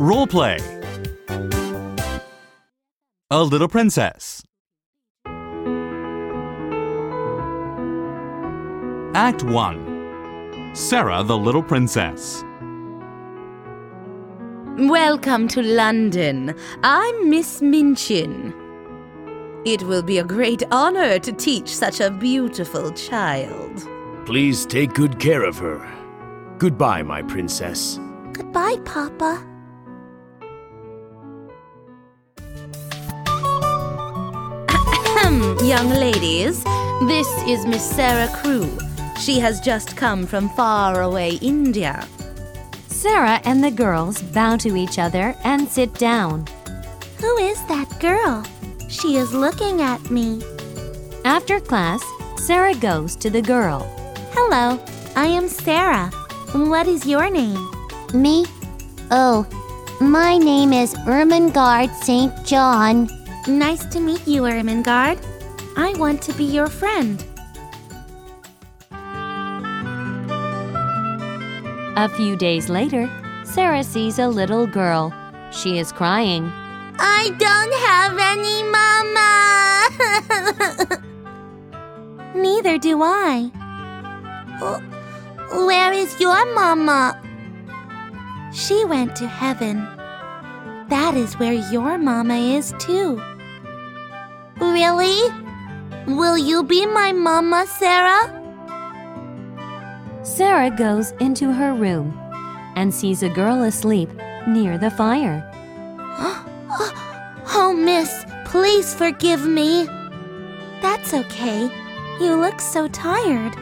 Role play. A little princess. Act 1. Sarah the little princess. Welcome to London. I'm Miss Minchin. It will be a great honor to teach such a beautiful child. Please take good care of her. Goodbye, my princess. Goodbye, Papa. Hmm, young ladies, this is Miss Sarah Crewe. She has just come from far away India. Sarah and the girls bow to each other and sit down. Who is that girl? She is looking at me. After class, Sarah goes to the girl. Hello, I am Sarah. What is your name? Me? Oh, my name is Ermengarde St. John. Nice to meet you, Ermengarde. I want to be your friend. A few days later, Sarah sees a little girl. She is crying. I don't have any mama. Neither do I. Where is your mama? She went to heaven. That is where your mama is too. Really? Will you be my mama, Sarah? Sarah goes into her room and sees a girl asleep near the fire. Oh, miss, please forgive me. That's okay. You look so tired.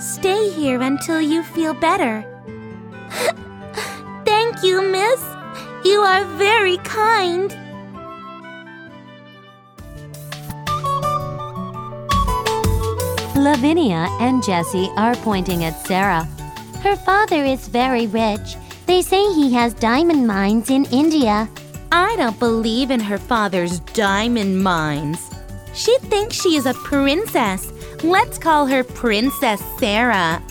Stay here until you feel better. Thank you, miss. You are very kind. Lavinia and Jessie are pointing at Sarah. Her father is very rich. They say he has diamond mines in India. I don't believe in her father's diamond mines. She thinks she is a princess. Let's call her Princess Sarah.